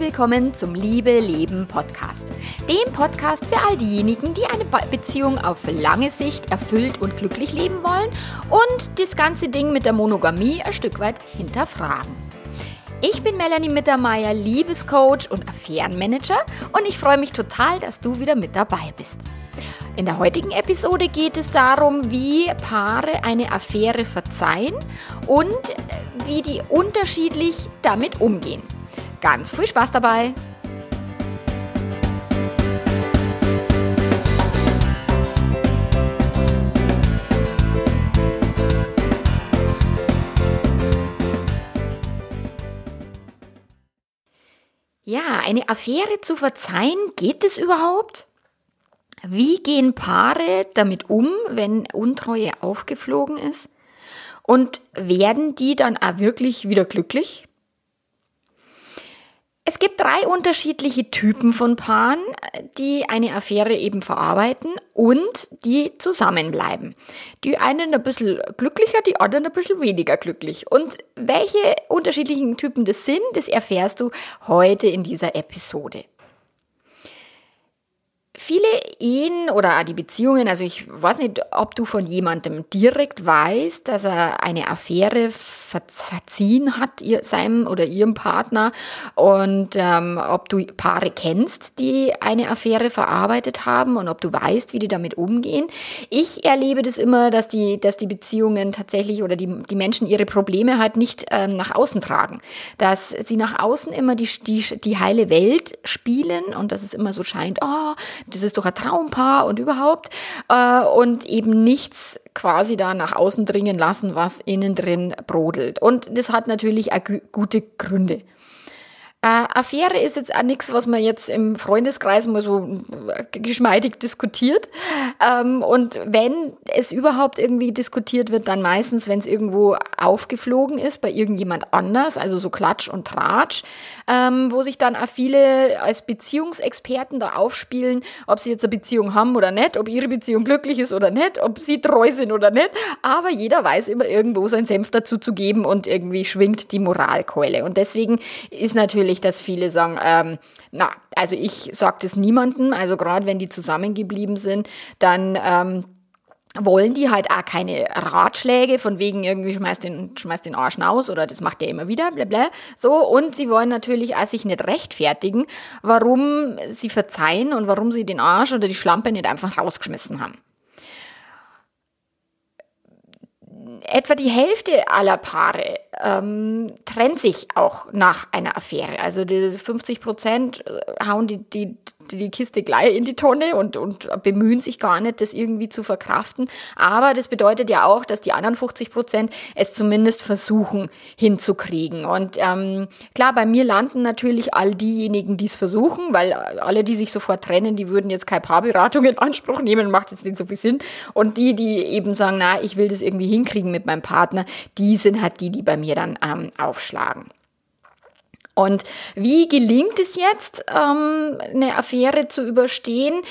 willkommen zum Liebe Leben Podcast. Dem Podcast für all diejenigen, die eine Beziehung auf lange Sicht erfüllt und glücklich leben wollen und das ganze Ding mit der Monogamie ein Stück weit hinterfragen. Ich bin Melanie Mittermeier, Liebescoach und Affärenmanager und ich freue mich total, dass du wieder mit dabei bist. In der heutigen Episode geht es darum, wie Paare eine Affäre verzeihen und wie die unterschiedlich damit umgehen. Ganz viel Spaß dabei! Ja, eine Affäre zu verzeihen, geht es überhaupt? Wie gehen Paare damit um, wenn Untreue aufgeflogen ist? Und werden die dann auch wirklich wieder glücklich? Es gibt drei unterschiedliche Typen von Paaren, die eine Affäre eben verarbeiten und die zusammenbleiben. Die einen ein bisschen glücklicher, die anderen ein bisschen weniger glücklich. Und welche unterschiedlichen Typen das sind, das erfährst du heute in dieser Episode. Viele Ehen oder die Beziehungen, also ich weiß nicht, ob du von jemandem direkt weißt, dass er eine Affäre verziehen hat, ihr, seinem oder ihrem Partner und ähm, ob du Paare kennst, die eine Affäre verarbeitet haben und ob du weißt, wie die damit umgehen. Ich erlebe das immer, dass die, dass die Beziehungen tatsächlich oder die, die Menschen ihre Probleme halt nicht ähm, nach außen tragen. Dass sie nach außen immer die, die, die heile Welt spielen und dass es immer so scheint, oh, das ist doch ein Traumpaar und überhaupt äh, und eben nichts quasi da nach außen dringen lassen, was innen drin brodelt. Und das hat natürlich gute Gründe. Äh, Affäre ist jetzt auch nichts, was man jetzt im Freundeskreis mal so äh, geschmeidig diskutiert. Ähm, und wenn es überhaupt irgendwie diskutiert wird, dann meistens, wenn es irgendwo aufgeflogen ist bei irgendjemand anders, also so Klatsch und Tratsch, ähm, wo sich dann auch viele als Beziehungsexperten da aufspielen, ob sie jetzt eine Beziehung haben oder nicht, ob ihre Beziehung glücklich ist oder nicht, ob sie treu sind oder nicht. Aber jeder weiß immer irgendwo seinen Senf dazu zu geben und irgendwie schwingt die Moralkeule. Und deswegen ist natürlich natürlich, dass viele sagen, ähm, na, also ich sage das niemandem, also gerade wenn die zusammengeblieben sind, dann ähm, wollen die halt auch keine Ratschläge von wegen irgendwie schmeißt den, schmeißt den Arsch raus oder das macht der immer wieder, bla bla. So, und sie wollen natürlich auch sich nicht rechtfertigen, warum sie verzeihen und warum sie den Arsch oder die Schlampe nicht einfach rausgeschmissen haben. Etwa die Hälfte aller Paare ähm, trennt sich auch nach einer Affäre. Also die 50 Prozent äh, hauen die, die, die Kiste gleich in die Tonne und, und bemühen sich gar nicht, das irgendwie zu verkraften. Aber das bedeutet ja auch, dass die anderen 50 Prozent es zumindest versuchen hinzukriegen. Und ähm, klar, bei mir landen natürlich all diejenigen, die es versuchen, weil alle, die sich sofort trennen, die würden jetzt keine Paarberatung in Anspruch nehmen, macht jetzt nicht so viel Sinn. Und die, die eben sagen, na, ich will das irgendwie hinkriegen mit meinem Partner, die sind halt die, die bei mir dann ähm, aufschlagen. Und wie gelingt es jetzt, ähm, eine Affäre zu überstehen?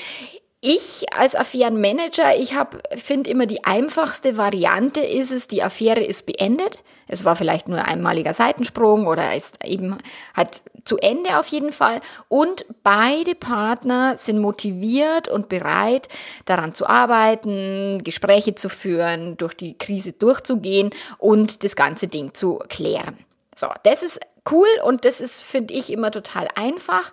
Ich als Affärenmanager, ich finde immer die einfachste Variante ist es, die Affäre ist beendet. Es war vielleicht nur ein einmaliger Seitensprung oder ist eben halt zu Ende auf jeden Fall. Und beide Partner sind motiviert und bereit, daran zu arbeiten, Gespräche zu führen, durch die Krise durchzugehen und das ganze Ding zu klären. So, das ist cool und das ist, finde ich, immer total einfach.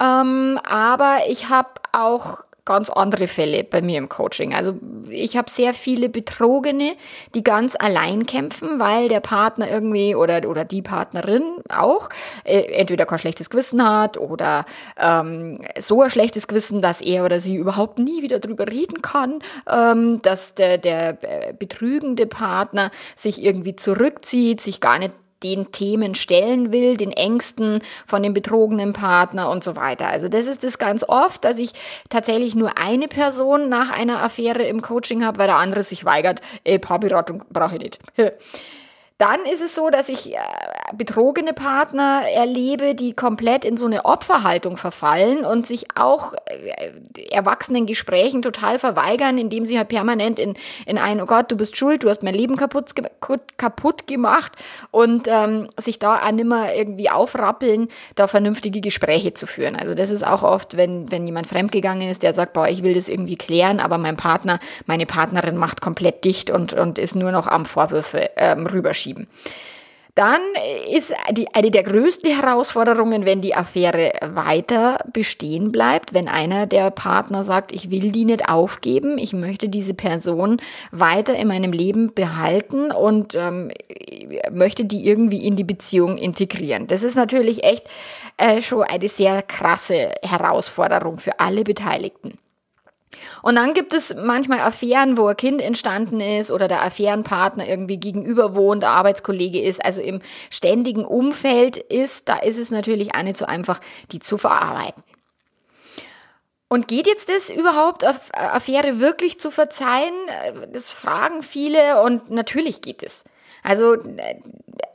Ähm, aber ich habe auch ganz andere Fälle bei mir im Coaching. Also ich habe sehr viele Betrogene, die ganz allein kämpfen, weil der Partner irgendwie oder, oder die Partnerin auch äh, entweder kein schlechtes Gewissen hat oder ähm, so ein schlechtes Gewissen, dass er oder sie überhaupt nie wieder drüber reden kann, ähm, dass der, der äh, betrügende Partner sich irgendwie zurückzieht, sich gar nicht den Themen stellen will, den Ängsten von dem betrogenen Partner und so weiter. Also das ist das ganz oft, dass ich tatsächlich nur eine Person nach einer Affäre im Coaching habe, weil der andere sich weigert, ey, Paarberatung brauche ich nicht. Dann ist es so, dass ich äh, betrogene Partner erlebe, die komplett in so eine Opferhaltung verfallen und sich auch äh, erwachsenen Gesprächen total verweigern, indem sie halt permanent in, in ein, oh Gott, du bist schuld, du hast mein Leben kaputt, kaputt gemacht und ähm, sich da auch nimmer irgendwie aufrappeln, da vernünftige Gespräche zu führen. Also das ist auch oft, wenn, wenn jemand fremdgegangen ist, der sagt, boah, ich will das irgendwie klären, aber mein Partner, meine Partnerin macht komplett dicht und, und ist nur noch am Vorwürfe ähm, rüberschieben verschieben. Dann ist die, eine der größten Herausforderungen, wenn die Affäre weiter bestehen bleibt, wenn einer der Partner sagt, ich will die nicht aufgeben, ich möchte diese Person weiter in meinem Leben behalten und ähm, möchte die irgendwie in die Beziehung integrieren. Das ist natürlich echt äh, schon eine sehr krasse Herausforderung für alle Beteiligten. Und dann gibt es manchmal Affären, wo ein Kind entstanden ist oder der Affärenpartner irgendwie gegenüber wohnt, Arbeitskollege ist, also im ständigen Umfeld ist, da ist es natürlich auch nicht so einfach, die zu verarbeiten. Und geht jetzt das überhaupt, Affäre wirklich zu verzeihen? Das fragen viele und natürlich geht es. Also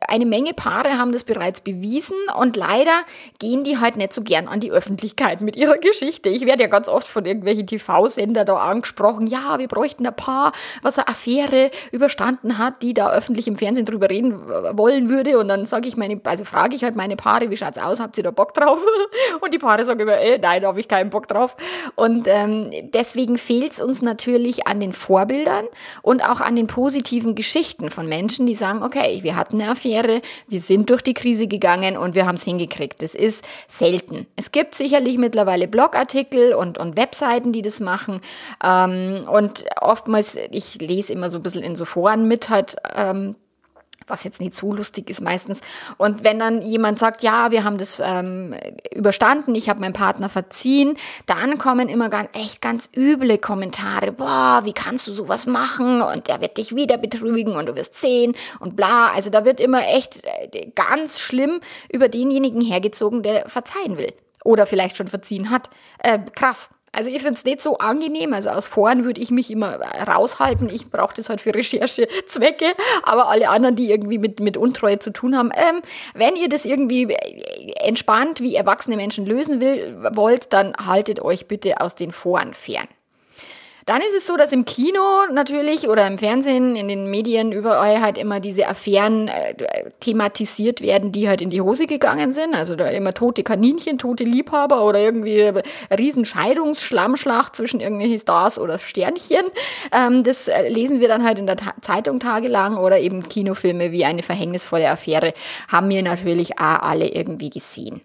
eine Menge Paare haben das bereits bewiesen und leider gehen die halt nicht so gern an die Öffentlichkeit mit ihrer Geschichte. Ich werde ja ganz oft von irgendwelchen TV-Sender da angesprochen, ja, wir bräuchten ein Paar, was eine Affäre überstanden hat, die da öffentlich im Fernsehen drüber reden wollen würde und dann sage ich meine, also frage ich halt meine Paare, wie schaut's aus, habt ihr da Bock drauf? Und die Paare sagen immer, ey, äh, nein, da habe ich keinen Bock drauf. Und ähm, deswegen fehlt es uns natürlich an den Vorbildern und auch an den positiven Geschichten von Menschen, die sagen, okay, wir hatten eine Affäre, wir sind durch die Krise gegangen und wir haben es hingekriegt. Das ist selten. Es gibt sicherlich mittlerweile Blogartikel und, und Webseiten, die das machen. Ähm, und oftmals, ich lese immer so ein bisschen in so Foren mit, halt, ähm, was jetzt nicht so lustig ist meistens. Und wenn dann jemand sagt, ja, wir haben das ähm, überstanden, ich habe meinen Partner verziehen, dann kommen immer ganz, echt ganz üble Kommentare. Boah, wie kannst du sowas machen? Und der wird dich wieder betrügen und du wirst sehen und bla. Also da wird immer echt äh, ganz schlimm über denjenigen hergezogen, der verzeihen will. Oder vielleicht schon verziehen hat. Äh, krass. Also ich finde es nicht so angenehm. Also aus Foren würde ich mich immer raushalten. Ich brauche das halt für Recherchezwecke. Aber alle anderen, die irgendwie mit, mit Untreue zu tun haben, ähm, wenn ihr das irgendwie entspannt wie erwachsene Menschen lösen will, wollt, dann haltet euch bitte aus den Foren fern. Dann ist es so, dass im Kino natürlich oder im Fernsehen, in den Medien überall halt immer diese Affären äh, thematisiert werden, die halt in die Hose gegangen sind. Also da immer tote Kaninchen, tote Liebhaber oder irgendwie Riesenscheidungsschlammschlacht zwischen irgendwelchen Stars oder Sternchen. Ähm, das äh, lesen wir dann halt in der Ta Zeitung tagelang oder eben Kinofilme wie eine verhängnisvolle Affäre haben wir natürlich auch alle irgendwie gesehen.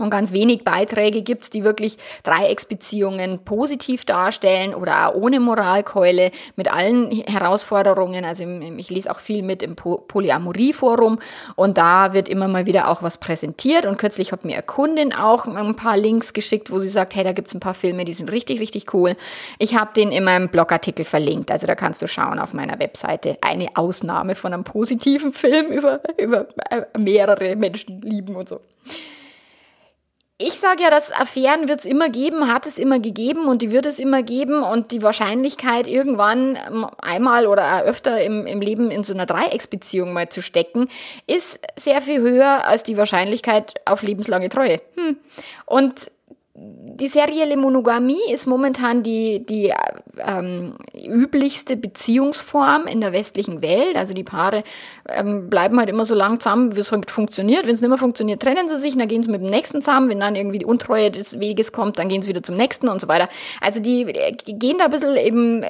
Und ganz wenig Beiträge gibt's, die wirklich Dreiecksbeziehungen positiv darstellen oder auch ohne Moralkeule mit allen Herausforderungen. Also ich lese auch viel mit im Polyamorie-Forum und da wird immer mal wieder auch was präsentiert. Und kürzlich hat mir eine Kundin auch ein paar Links geschickt, wo sie sagt, hey, da gibt's ein paar Filme, die sind richtig, richtig cool. Ich habe den in meinem Blogartikel verlinkt. Also da kannst du schauen auf meiner Webseite. Eine Ausnahme von einem positiven Film über, über äh, mehrere Menschen lieben und so. Ich sage ja, dass Affären wird es immer geben, hat es immer gegeben und die wird es immer geben und die Wahrscheinlichkeit irgendwann ähm, einmal oder öfter im, im Leben in so einer Dreiecksbeziehung mal zu stecken, ist sehr viel höher als die Wahrscheinlichkeit auf lebenslange Treue. Hm. Und die serielle Monogamie ist momentan die, die ähm, üblichste Beziehungsform in der westlichen Welt. Also die Paare ähm, bleiben halt immer so lang zusammen, wie es halt funktioniert. Wenn es nicht mehr funktioniert, trennen sie sich, dann gehen sie mit dem nächsten zusammen. Wenn dann irgendwie die Untreue des Weges kommt, dann gehen sie wieder zum nächsten und so weiter. Also die gehen da ein bisschen eben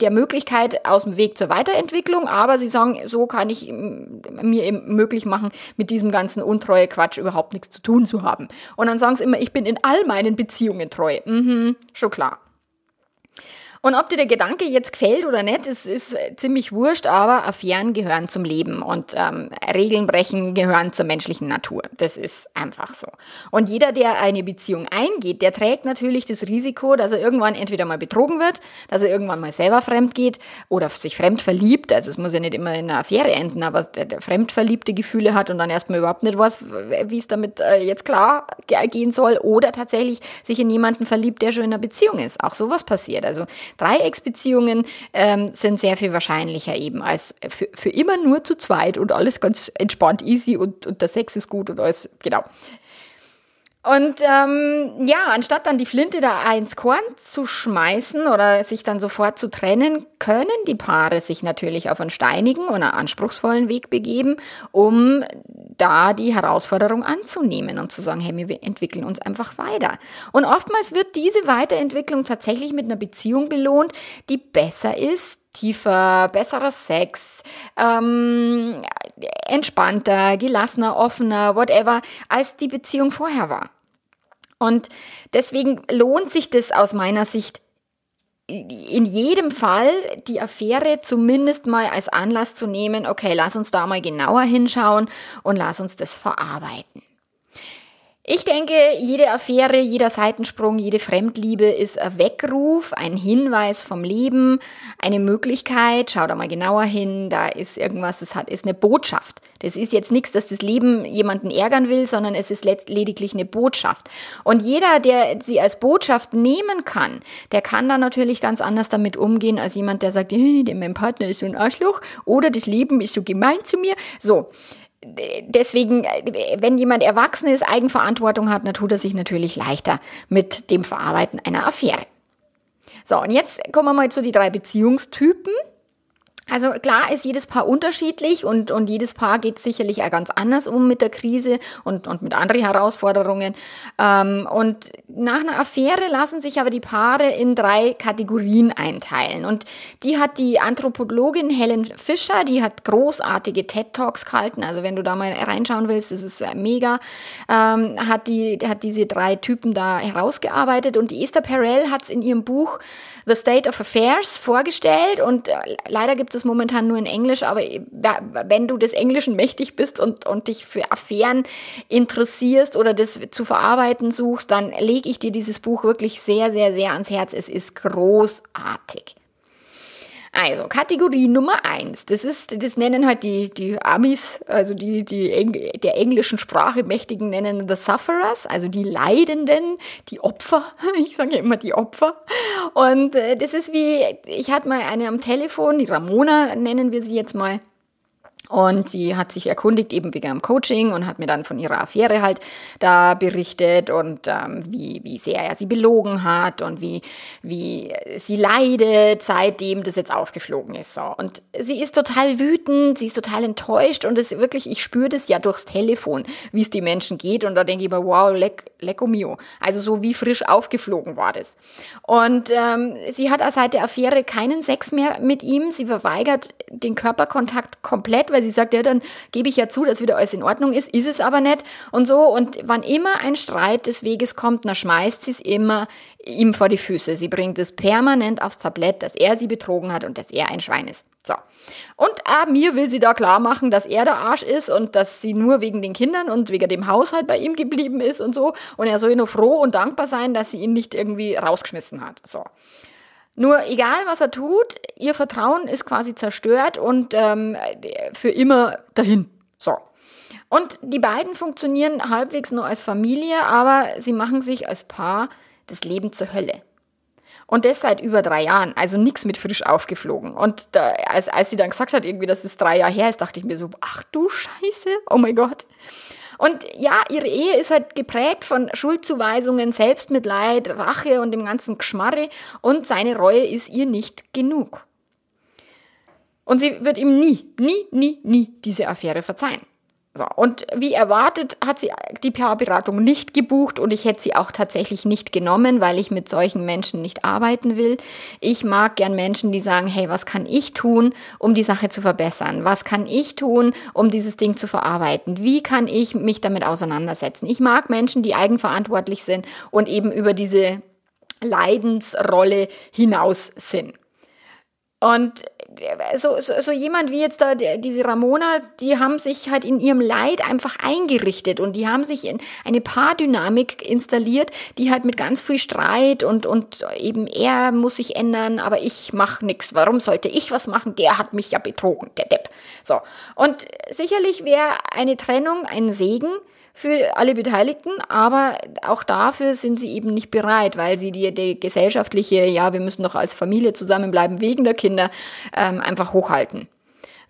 der Möglichkeit aus dem Weg zur Weiterentwicklung, aber sie sagen, so kann ich mir eben möglich machen, mit diesem ganzen Untreue-Quatsch überhaupt nichts zu tun zu haben. Und dann sagen sie immer, ich bin in all meinen Beziehungen treu. Mhm, schon klar. Und ob dir der Gedanke jetzt gefällt oder nicht, ist, ist ziemlich wurscht, aber Affären gehören zum Leben und ähm, Regeln brechen gehören zur menschlichen Natur. Das ist einfach so. Und jeder, der eine Beziehung eingeht, der trägt natürlich das Risiko, dass er irgendwann entweder mal betrogen wird, dass er irgendwann mal selber fremd geht oder sich fremd verliebt. Also es muss ja nicht immer in einer Affäre enden, aber der, der fremdverliebte Gefühle hat und dann erstmal überhaupt nicht weiß, wie es damit äh, jetzt klar gehen soll oder tatsächlich sich in jemanden verliebt, der schon in einer Beziehung ist. Auch sowas passiert. Also Dreiecksbeziehungen ähm, sind sehr viel wahrscheinlicher eben als für, für immer nur zu zweit und alles ganz entspannt, easy und, und der Sex ist gut und alles, genau. Und ähm, ja, anstatt dann die Flinte da ins Korn zu schmeißen oder sich dann sofort zu trennen, können die Paare sich natürlich auf einen steinigen oder anspruchsvollen Weg begeben, um da die Herausforderung anzunehmen und zu sagen, hey, wir entwickeln uns einfach weiter. Und oftmals wird diese Weiterentwicklung tatsächlich mit einer Beziehung belohnt, die besser ist, tiefer, besserer Sex, ähm, entspannter, gelassener, offener, whatever, als die Beziehung vorher war. Und deswegen lohnt sich das aus meiner Sicht in jedem Fall die Affäre zumindest mal als Anlass zu nehmen, okay, lass uns da mal genauer hinschauen und lass uns das verarbeiten. Ich denke, jede Affäre, jeder Seitensprung, jede Fremdliebe ist ein Weckruf, ein Hinweis vom Leben, eine Möglichkeit. Schau da mal genauer hin, da ist irgendwas, das hat, ist eine Botschaft. Das ist jetzt nichts, dass das Leben jemanden ärgern will, sondern es ist lediglich eine Botschaft. Und jeder, der sie als Botschaft nehmen kann, der kann da natürlich ganz anders damit umgehen, als jemand, der sagt, hey, mein Partner ist so ein Arschloch oder das Leben ist so gemein zu mir. So deswegen, wenn jemand erwachsen ist, Eigenverantwortung hat, dann tut er sich natürlich leichter mit dem Verarbeiten einer Affäre. So, und jetzt kommen wir mal zu die drei Beziehungstypen. Also klar ist jedes Paar unterschiedlich und, und jedes Paar geht sicherlich auch ganz anders um mit der Krise und, und mit anderen Herausforderungen. Ähm, und nach einer Affäre lassen sich aber die Paare in drei Kategorien einteilen. Und die hat die Anthropologin Helen Fischer, die hat großartige TED-Talks gehalten. Also wenn du da mal reinschauen willst, das ist mega, ähm, hat, die, hat diese drei Typen da herausgearbeitet. Und die Esther Perel hat es in ihrem Buch The State of Affairs vorgestellt. Und äh, leider gibt es es momentan nur in Englisch, aber wenn du des Englischen mächtig bist und, und dich für Affären interessierst oder das zu verarbeiten suchst, dann lege ich dir dieses Buch wirklich sehr, sehr, sehr ans Herz. Es ist großartig. Also, Kategorie Nummer eins, das ist, das nennen halt die, die Amis, also die, die Eng der englischen Sprache Mächtigen nennen the Sufferers, also die Leidenden, die Opfer. Ich sage immer die Opfer. Und äh, das ist wie, ich hatte mal eine am Telefon, die Ramona nennen wir sie jetzt mal. Und sie hat sich erkundigt eben wegen am Coaching und hat mir dann von ihrer Affäre halt da berichtet und ähm, wie, wie sehr er sie belogen hat und wie, wie sie leidet, seitdem das jetzt aufgeflogen ist. So. Und sie ist total wütend, sie ist total enttäuscht und es wirklich, ich spüre das ja durchs Telefon, wie es die Menschen geht. Und da denke ich mir, wow, leck, lecko mio. Also so wie frisch aufgeflogen war das. Und ähm, sie hat seit der Affäre keinen Sex mehr mit ihm. Sie verweigert den Körperkontakt komplett, weil sie sagt, ja, dann gebe ich ja zu, dass wieder alles in Ordnung ist, ist es aber nicht und so. Und wann immer ein Streit des Weges kommt, dann schmeißt sie es immer ihm vor die Füße. Sie bringt es permanent aufs Tablett, dass er sie betrogen hat und dass er ein Schwein ist. So. Und äh, mir will sie da klar machen, dass er der Arsch ist und dass sie nur wegen den Kindern und wegen dem Haushalt bei ihm geblieben ist und so. Und er soll nur froh und dankbar sein, dass sie ihn nicht irgendwie rausgeschmissen hat. So. Nur egal, was er tut, ihr Vertrauen ist quasi zerstört und ähm, für immer dahin. So. Und die beiden funktionieren halbwegs nur als Familie, aber sie machen sich als Paar das Leben zur Hölle. Und das seit über drei Jahren, also nichts mit frisch aufgeflogen. Und da, als, als sie dann gesagt hat, irgendwie, dass es drei Jahre her ist, dachte ich mir so, ach du Scheiße, oh mein Gott. Und ja, ihre Ehe ist halt geprägt von Schuldzuweisungen, Selbstmitleid, Rache und dem ganzen Geschmarre und seine Reue ist ihr nicht genug. Und sie wird ihm nie, nie, nie, nie diese Affäre verzeihen. So, und wie erwartet hat sie die PR-Beratung nicht gebucht und ich hätte sie auch tatsächlich nicht genommen, weil ich mit solchen Menschen nicht arbeiten will. Ich mag gern Menschen, die sagen, hey, was kann ich tun, um die Sache zu verbessern? Was kann ich tun, um dieses Ding zu verarbeiten? Wie kann ich mich damit auseinandersetzen? Ich mag Menschen, die eigenverantwortlich sind und eben über diese Leidensrolle hinaus sind. Und so, so, so jemand wie jetzt da, diese Ramona, die haben sich halt in ihrem Leid einfach eingerichtet und die haben sich in eine Paardynamik installiert, die halt mit ganz viel Streit und, und eben er muss sich ändern, aber ich mache nichts. Warum sollte ich was machen? Der hat mich ja betrogen, der Depp. So. Und sicherlich wäre eine Trennung ein Segen, für alle Beteiligten, aber auch dafür sind sie eben nicht bereit, weil sie die, die gesellschaftliche, ja, wir müssen doch als Familie zusammenbleiben wegen der Kinder, ähm, einfach hochhalten.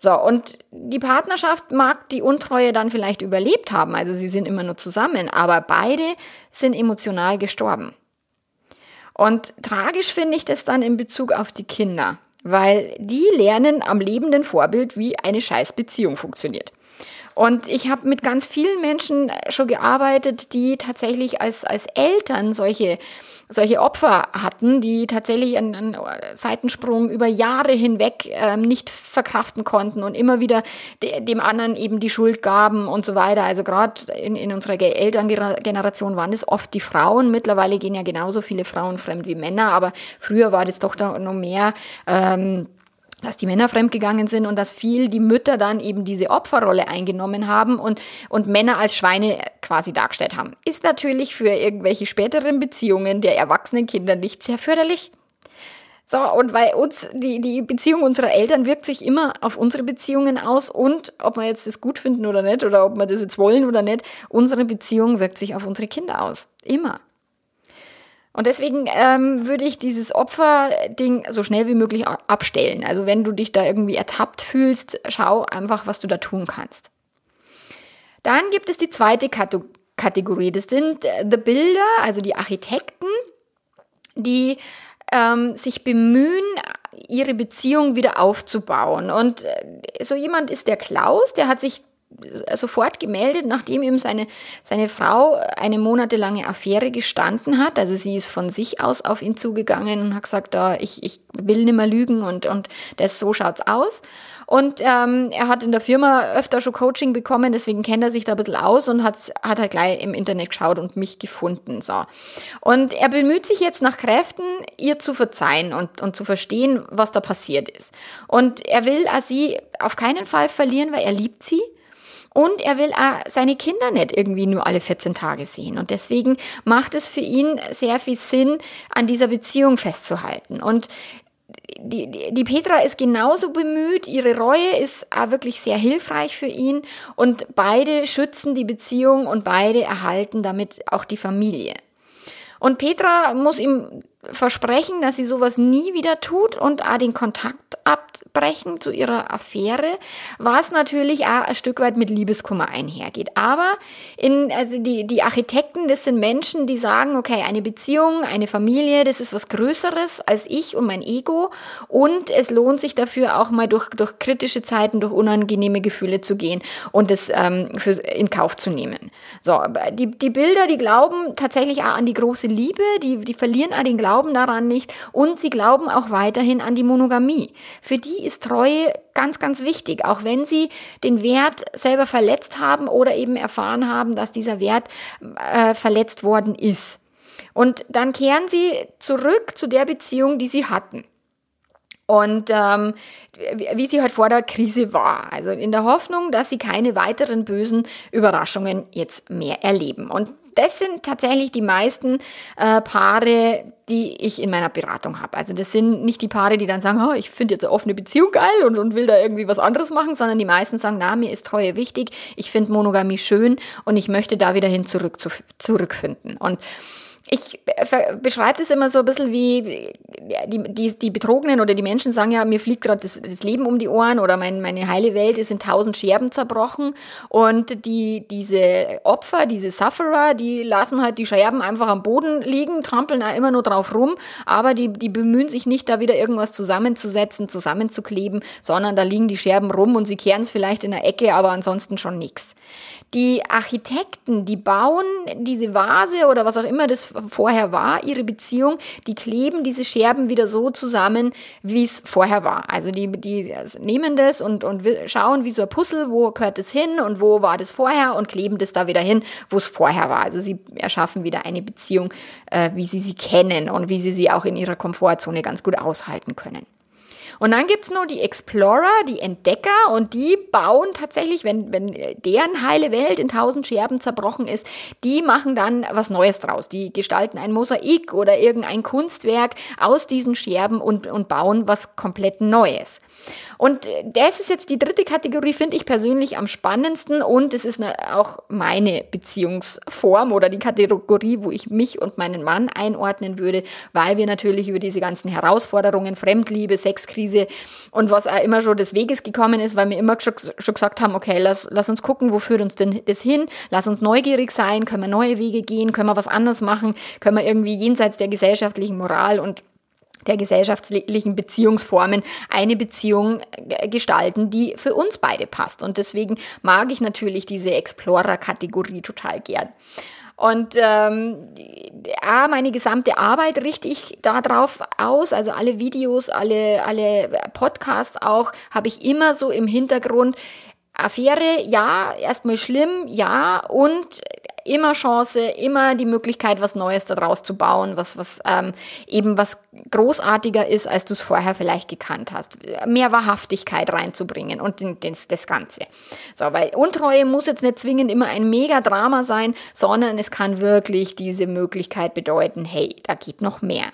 So, und die Partnerschaft mag die Untreue dann vielleicht überlebt haben, also sie sind immer nur zusammen, aber beide sind emotional gestorben. Und tragisch finde ich das dann in Bezug auf die Kinder, weil die lernen am lebenden Vorbild, wie eine Scheißbeziehung funktioniert. Und ich habe mit ganz vielen Menschen schon gearbeitet, die tatsächlich als, als Eltern solche, solche Opfer hatten, die tatsächlich einen, einen Seitensprung über Jahre hinweg ähm, nicht verkraften konnten und immer wieder de, dem anderen eben die Schuld gaben und so weiter. Also gerade in, in unserer Elterngeneration waren es oft die Frauen. Mittlerweile gehen ja genauso viele Frauen fremd wie Männer, aber früher war das doch noch mehr. Ähm, dass die Männer fremdgegangen sind und dass viel die Mütter dann eben diese Opferrolle eingenommen haben und, und Männer als Schweine quasi dargestellt haben. Ist natürlich für irgendwelche späteren Beziehungen der erwachsenen Kinder nicht sehr förderlich. So, und weil uns die, die Beziehung unserer Eltern wirkt sich immer auf unsere Beziehungen aus und ob wir jetzt das gut finden oder nicht oder ob wir das jetzt wollen oder nicht, unsere Beziehung wirkt sich auf unsere Kinder aus. Immer. Und deswegen ähm, würde ich dieses Opferding so schnell wie möglich abstellen. Also wenn du dich da irgendwie ertappt fühlst, schau einfach, was du da tun kannst. Dann gibt es die zweite Kategorie. Das sind äh, The Builder, also die Architekten, die ähm, sich bemühen, ihre Beziehung wieder aufzubauen. Und äh, so jemand ist der Klaus, der hat sich sofort gemeldet, nachdem ihm seine, seine Frau eine monatelange Affäre gestanden hat. Also sie ist von sich aus auf ihn zugegangen und hat gesagt, da, ich, ich will nicht mehr lügen und, und das so schaut's aus. Und ähm, er hat in der Firma öfter schon Coaching bekommen, deswegen kennt er sich da ein bisschen aus und hat, hat halt gleich im Internet geschaut und mich gefunden. So. Und er bemüht sich jetzt nach Kräften, ihr zu verzeihen und, und zu verstehen, was da passiert ist. Und er will sie auf keinen Fall verlieren, weil er liebt sie. Und er will auch seine Kinder nicht irgendwie nur alle 14 Tage sehen. Und deswegen macht es für ihn sehr viel Sinn, an dieser Beziehung festzuhalten. Und die, die, die Petra ist genauso bemüht, ihre Reue ist auch wirklich sehr hilfreich für ihn und beide schützen die Beziehung und beide erhalten damit auch die Familie. Und Petra muss ihm versprechen, dass sie sowas nie wieder tut und auch den Kontakt abbrechen zu ihrer Affäre, was natürlich auch ein Stück weit mit Liebeskummer einhergeht. Aber in, also die, die Architekten, das sind Menschen, die sagen, okay, eine Beziehung, eine Familie, das ist was Größeres als ich und mein Ego und es lohnt sich dafür auch mal durch, durch kritische Zeiten, durch unangenehme Gefühle zu gehen und das ähm, in Kauf zu nehmen. So, die, die Bilder, die glauben tatsächlich auch an die große Liebe, die, die verlieren auch den Glauben glauben daran nicht und sie glauben auch weiterhin an die Monogamie. Für die ist Treue ganz, ganz wichtig, auch wenn sie den Wert selber verletzt haben oder eben erfahren haben, dass dieser Wert äh, verletzt worden ist. Und dann kehren sie zurück zu der Beziehung, die sie hatten. Und ähm, wie sie halt vor der Krise war. Also in der Hoffnung, dass sie keine weiteren bösen Überraschungen jetzt mehr erleben. Und das sind tatsächlich die meisten äh, Paare, die ich in meiner Beratung habe. Also das sind nicht die Paare, die dann sagen, oh, ich finde jetzt eine offene Beziehung geil und, und will da irgendwie was anderes machen, sondern die meisten sagen, na, mir ist Treue wichtig, ich finde Monogamie schön und ich möchte da wieder hin zurück zu, zurückfinden. Und ich beschreibe das immer so ein bisschen wie die, die, die Betrogenen oder die Menschen sagen ja, mir fliegt gerade das, das, Leben um die Ohren oder mein, meine heile Welt ist in tausend Scherben zerbrochen und die, diese Opfer, diese Sufferer, die lassen halt die Scherben einfach am Boden liegen, trampeln immer nur drauf rum, aber die, die bemühen sich nicht, da wieder irgendwas zusammenzusetzen, zusammenzukleben, sondern da liegen die Scherben rum und sie kehren es vielleicht in der Ecke, aber ansonsten schon nichts. Die Architekten, die bauen diese Vase oder was auch immer das vorher war, ihre Beziehung, die kleben diese Scherben wieder so zusammen, wie es vorher war. Also die, die nehmen das und, und schauen wie so ein Puzzle, wo gehört es hin und wo war das vorher und kleben das da wieder hin, wo es vorher war. Also sie erschaffen wieder eine Beziehung, äh, wie sie sie kennen und wie sie sie auch in ihrer Komfortzone ganz gut aushalten können. Und dann gibt's noch die Explorer, die Entdecker und die bauen tatsächlich, wenn, wenn deren heile Welt in tausend Scherben zerbrochen ist, die machen dann was Neues draus. Die gestalten ein Mosaik oder irgendein Kunstwerk aus diesen Scherben und, und bauen was komplett Neues. Und das ist jetzt die dritte Kategorie, finde ich persönlich am spannendsten und es ist eine, auch meine Beziehungsform oder die Kategorie, wo ich mich und meinen Mann einordnen würde, weil wir natürlich über diese ganzen Herausforderungen, Fremdliebe, Sexkrise und was auch immer schon des Weges gekommen ist, weil wir immer schon, schon gesagt haben, okay, lass, lass uns gucken, wo führt uns denn das hin, lass uns neugierig sein, können wir neue Wege gehen, können wir was anderes machen, können wir irgendwie jenseits der gesellschaftlichen Moral und der gesellschaftlichen Beziehungsformen eine Beziehung äh, gestalten, die für uns beide passt. Und deswegen mag ich natürlich diese Explorer-Kategorie total gern. Und ähm, ja, meine gesamte Arbeit richte ich darauf aus, also alle Videos, alle, alle Podcasts auch, habe ich immer so im Hintergrund. Affäre, ja, erstmal schlimm, ja, und immer Chance, immer die Möglichkeit, was Neues daraus zu bauen, was, was ähm, eben was großartiger ist, als du es vorher vielleicht gekannt hast. Mehr Wahrhaftigkeit reinzubringen und das, das Ganze. So, weil Untreue muss jetzt nicht zwingend immer ein Mega-Drama sein, sondern es kann wirklich diese Möglichkeit bedeuten, hey, da geht noch mehr.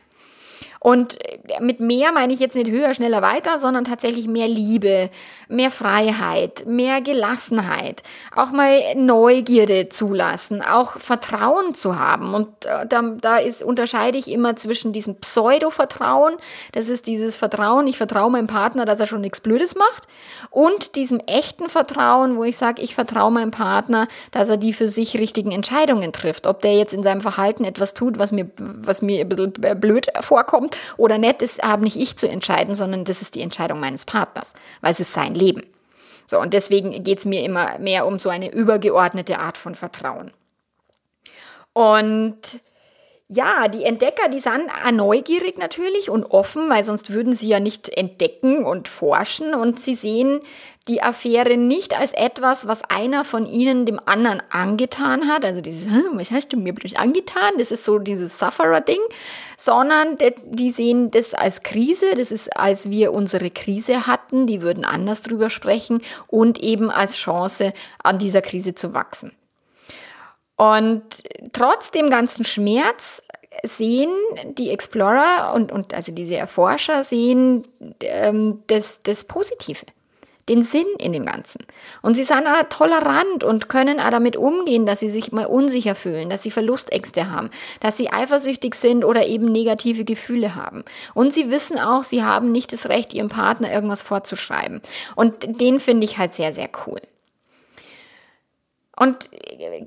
Und mit mehr meine ich jetzt nicht höher, schneller, weiter, sondern tatsächlich mehr Liebe, mehr Freiheit, mehr Gelassenheit, auch mal Neugierde zulassen, auch Vertrauen zu haben. Und äh, da, da ist, unterscheide ich immer zwischen diesem Pseudo-Vertrauen, das ist dieses Vertrauen, ich vertraue meinem Partner, dass er schon nichts Blödes macht, und diesem echten Vertrauen, wo ich sage, ich vertraue meinem Partner, dass er die für sich richtigen Entscheidungen trifft. Ob der jetzt in seinem Verhalten etwas tut, was mir, was mir ein bisschen blöd vorkommt, oder nicht, das habe nicht ich zu entscheiden, sondern das ist die Entscheidung meines Partners, weil es ist sein Leben. So, und deswegen geht es mir immer mehr um so eine übergeordnete Art von Vertrauen. Und ja, die Entdecker, die sind neugierig natürlich und offen, weil sonst würden sie ja nicht entdecken und forschen. Und sie sehen die Affäre nicht als etwas, was einer von ihnen dem anderen angetan hat, also dieses, was hast du mir bloß angetan, das ist so dieses Sufferer-Ding, sondern die sehen das als Krise, das ist, als wir unsere Krise hatten, die würden anders drüber sprechen und eben als Chance, an dieser Krise zu wachsen. Und trotz dem ganzen Schmerz sehen die Explorer und, und also diese Erforscher sehen ähm, das, das Positive, den Sinn in dem Ganzen. Und sie sind tolerant und können auch damit umgehen, dass sie sich mal unsicher fühlen, dass sie Verlustängste haben, dass sie eifersüchtig sind oder eben negative Gefühle haben. Und sie wissen auch, sie haben nicht das Recht, ihrem Partner irgendwas vorzuschreiben. Und den finde ich halt sehr, sehr cool. Und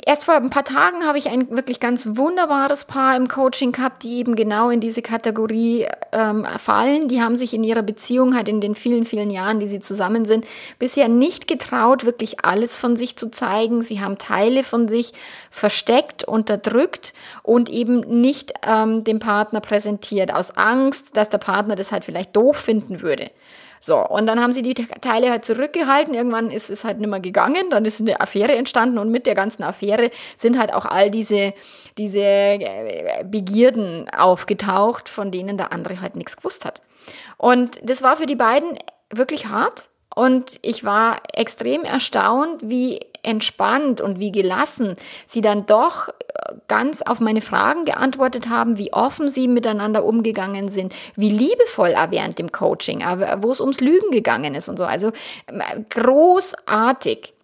erst vor ein paar Tagen habe ich ein wirklich ganz wunderbares Paar im Coaching gehabt, die eben genau in diese Kategorie ähm, fallen. Die haben sich in ihrer Beziehung halt in den vielen, vielen Jahren, die sie zusammen sind, bisher nicht getraut, wirklich alles von sich zu zeigen. Sie haben Teile von sich versteckt, unterdrückt und eben nicht ähm, dem Partner präsentiert, aus Angst, dass der Partner das halt vielleicht doof finden würde. So, und dann haben sie die Teile halt zurückgehalten. Irgendwann ist es halt nicht mehr gegangen. Dann ist eine Affäre entstanden und mit der ganzen Affäre sind halt auch all diese, diese äh, Begierden aufgetaucht, von denen der andere halt nichts gewusst hat. Und das war für die beiden wirklich hart. Und ich war extrem erstaunt, wie entspannt und wie gelassen sie dann doch ganz auf meine Fragen geantwortet haben, wie offen sie miteinander umgegangen sind, wie liebevoll er während dem Coaching, wo es ums Lügen gegangen ist und so. Also großartig.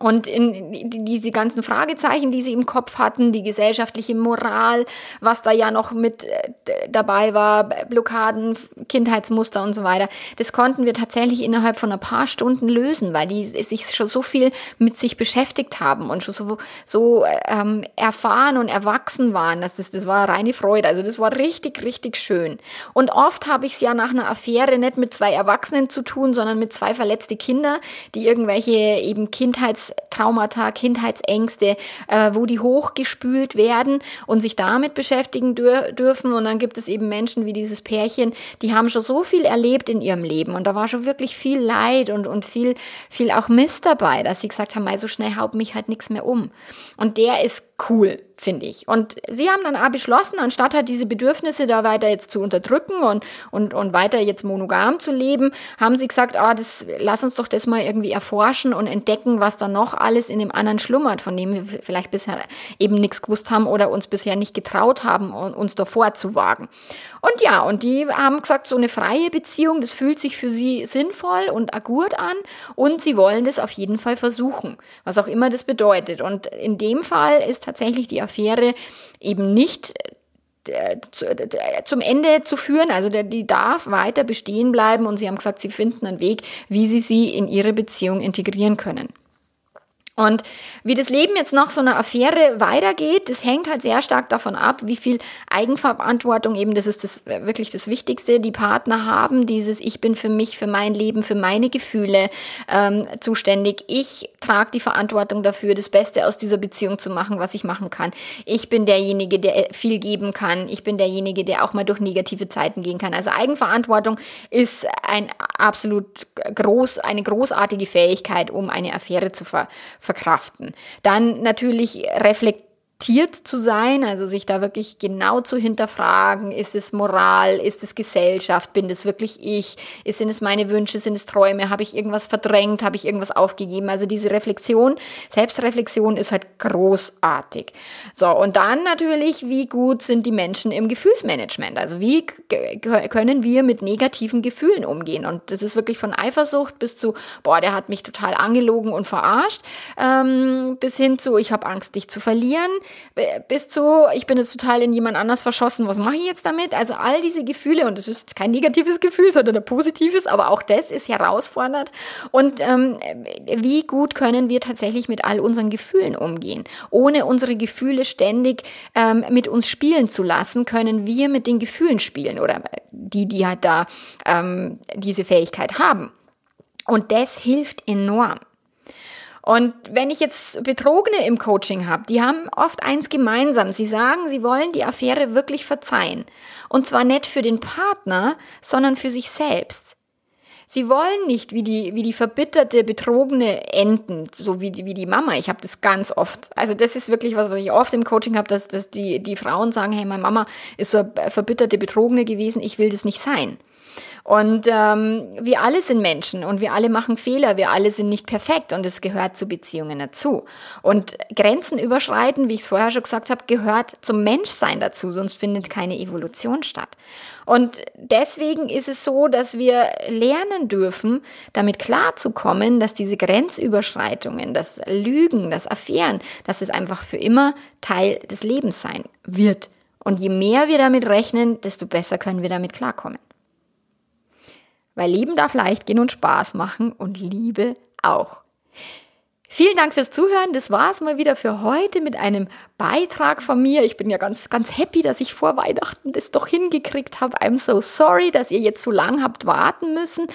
Und in diese ganzen Fragezeichen, die sie im Kopf hatten, die gesellschaftliche Moral, was da ja noch mit äh, dabei war, Blockaden, Kindheitsmuster und so weiter, das konnten wir tatsächlich innerhalb von ein paar Stunden lösen, weil die sich schon so viel mit sich beschäftigt haben und schon so, so ähm, erfahren und erwachsen waren. Das, das, das war reine Freude. Also das war richtig, richtig schön. Und oft habe ich es ja nach einer Affäre nicht mit zwei Erwachsenen zu tun, sondern mit zwei verletzte Kinder, die irgendwelche eben Kindheits Kindheitstraumata, Kindheitsängste, äh, wo die hochgespült werden und sich damit beschäftigen dür dürfen. Und dann gibt es eben Menschen wie dieses Pärchen, die haben schon so viel erlebt in ihrem Leben und da war schon wirklich viel Leid und, und viel, viel auch Mist dabei, dass sie gesagt haben, so schnell haut mich halt nichts mehr um. Und der ist cool finde ich. Und sie haben dann auch beschlossen, anstatt halt diese Bedürfnisse da weiter jetzt zu unterdrücken und, und, und weiter jetzt monogam zu leben, haben sie gesagt, ah, das, lass uns doch das mal irgendwie erforschen und entdecken, was da noch alles in dem anderen schlummert, von dem wir vielleicht bisher eben nichts gewusst haben oder uns bisher nicht getraut haben, uns davor zu wagen. Und ja, und die haben gesagt, so eine freie Beziehung, das fühlt sich für sie sinnvoll und gut an und sie wollen das auf jeden Fall versuchen, was auch immer das bedeutet. Und in dem Fall ist tatsächlich die Affäre eben nicht äh, zum Ende zu führen. Also die darf weiter bestehen bleiben und sie haben gesagt, sie finden einen Weg, wie sie sie in ihre Beziehung integrieren können. Und wie das Leben jetzt nach so einer Affäre weitergeht, das hängt halt sehr stark davon ab, wie viel Eigenverantwortung eben, das ist das äh, wirklich das Wichtigste, die Partner haben, dieses Ich bin für mich, für mein Leben, für meine Gefühle ähm, zuständig. Ich trage die Verantwortung dafür, das Beste aus dieser Beziehung zu machen, was ich machen kann. Ich bin derjenige, der viel geben kann. Ich bin derjenige, der auch mal durch negative Zeiten gehen kann. Also Eigenverantwortung ist ein absolut groß, eine großartige Fähigkeit, um eine Affäre zu ver verkraften. Dann natürlich reflektieren zu sein, also sich da wirklich genau zu hinterfragen, ist es Moral, ist es Gesellschaft, bin das wirklich ich, sind es meine Wünsche, sind es Träume, habe ich irgendwas verdrängt, habe ich irgendwas aufgegeben, also diese Reflexion, Selbstreflexion ist halt großartig. So, und dann natürlich, wie gut sind die Menschen im Gefühlsmanagement, also wie können wir mit negativen Gefühlen umgehen? Und das ist wirklich von Eifersucht bis zu, boah, der hat mich total angelogen und verarscht, ähm, bis hin zu, ich habe Angst, dich zu verlieren, bis zu, ich bin jetzt total in jemand anders verschossen, was mache ich jetzt damit? Also all diese Gefühle, und das ist kein negatives Gefühl, sondern ein positives, aber auch das ist herausfordernd. Und ähm, wie gut können wir tatsächlich mit all unseren Gefühlen umgehen? Ohne unsere Gefühle ständig ähm, mit uns spielen zu lassen, können wir mit den Gefühlen spielen oder die, die halt da ähm, diese Fähigkeit haben. Und das hilft enorm. Und wenn ich jetzt Betrogene im Coaching habe, die haben oft eins gemeinsam. Sie sagen, sie wollen die Affäre wirklich verzeihen. Und zwar nicht für den Partner, sondern für sich selbst. Sie wollen nicht wie die, wie die verbitterte, betrogene enden, so wie die, wie die Mama. Ich habe das ganz oft. Also das ist wirklich was, was ich oft im Coaching habe, dass, dass die, die Frauen sagen, hey, meine Mama ist so eine verbitterte, betrogene gewesen, ich will das nicht sein. Und ähm, wir alle sind Menschen und wir alle machen Fehler, wir alle sind nicht perfekt und es gehört zu Beziehungen dazu. Und Grenzen überschreiten, wie ich es vorher schon gesagt habe, gehört zum Menschsein dazu, sonst findet keine Evolution statt. Und deswegen ist es so, dass wir lernen dürfen, damit klarzukommen, dass diese Grenzüberschreitungen, das Lügen, das Affären, dass es einfach für immer Teil des Lebens sein wird. Und je mehr wir damit rechnen, desto besser können wir damit klarkommen. Weil Leben darf leicht gehen und Spaß machen und Liebe auch. Vielen Dank fürs Zuhören. Das war es mal wieder für heute mit einem Beitrag von mir. Ich bin ja ganz, ganz happy, dass ich vor Weihnachten das doch hingekriegt habe. I'm so sorry, dass ihr jetzt so lang habt warten müssen.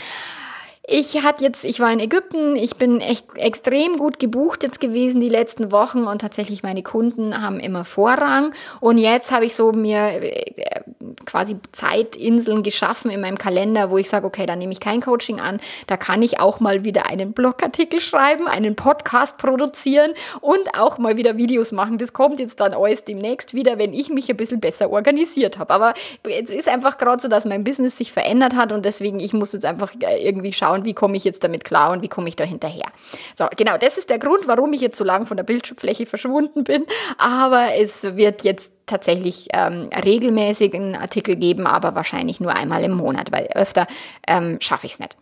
Ich hatte jetzt, ich war in Ägypten, ich bin echt extrem gut gebucht jetzt gewesen die letzten Wochen und tatsächlich meine Kunden haben immer Vorrang. Und jetzt habe ich so mir äh, quasi Zeitinseln geschaffen in meinem Kalender, wo ich sage, okay, da nehme ich kein Coaching an, da kann ich auch mal wieder einen Blogartikel schreiben, einen Podcast produzieren und auch mal wieder Videos machen. Das kommt jetzt dann alles demnächst wieder, wenn ich mich ein bisschen besser organisiert habe. Aber es ist einfach gerade so, dass mein Business sich verändert hat und deswegen, ich muss jetzt einfach äh, irgendwie schauen, und wie komme ich jetzt damit klar und wie komme ich da hinterher. So, genau, das ist der Grund, warum ich jetzt so lange von der Bildschirmfläche verschwunden bin. Aber es wird jetzt tatsächlich ähm, regelmäßig einen Artikel geben, aber wahrscheinlich nur einmal im Monat, weil öfter ähm, schaffe ich es nicht.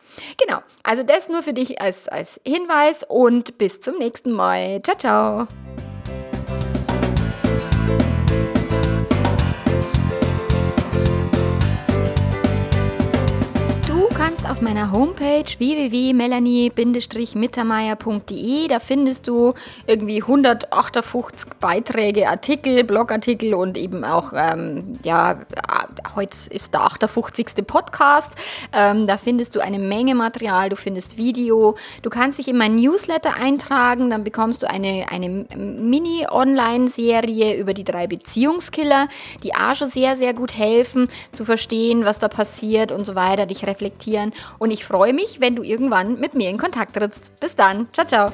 Genau, also das nur für dich als, als Hinweis und bis zum nächsten Mal. Ciao, ciao. Kannst auf meiner Homepage www.melanie-mittermeier.de, da findest du irgendwie 158 Beiträge, Artikel, Blogartikel und eben auch, ähm, ja, heute ist der 58. Podcast. Ähm, da findest du eine Menge Material, du findest Video. Du kannst dich in mein Newsletter eintragen, dann bekommst du eine, eine Mini-Online-Serie über die drei Beziehungskiller, die auch schon sehr, sehr gut helfen, zu verstehen, was da passiert und so weiter, dich reflektieren. Und ich freue mich, wenn du irgendwann mit mir in Kontakt trittst. Bis dann. Ciao, ciao.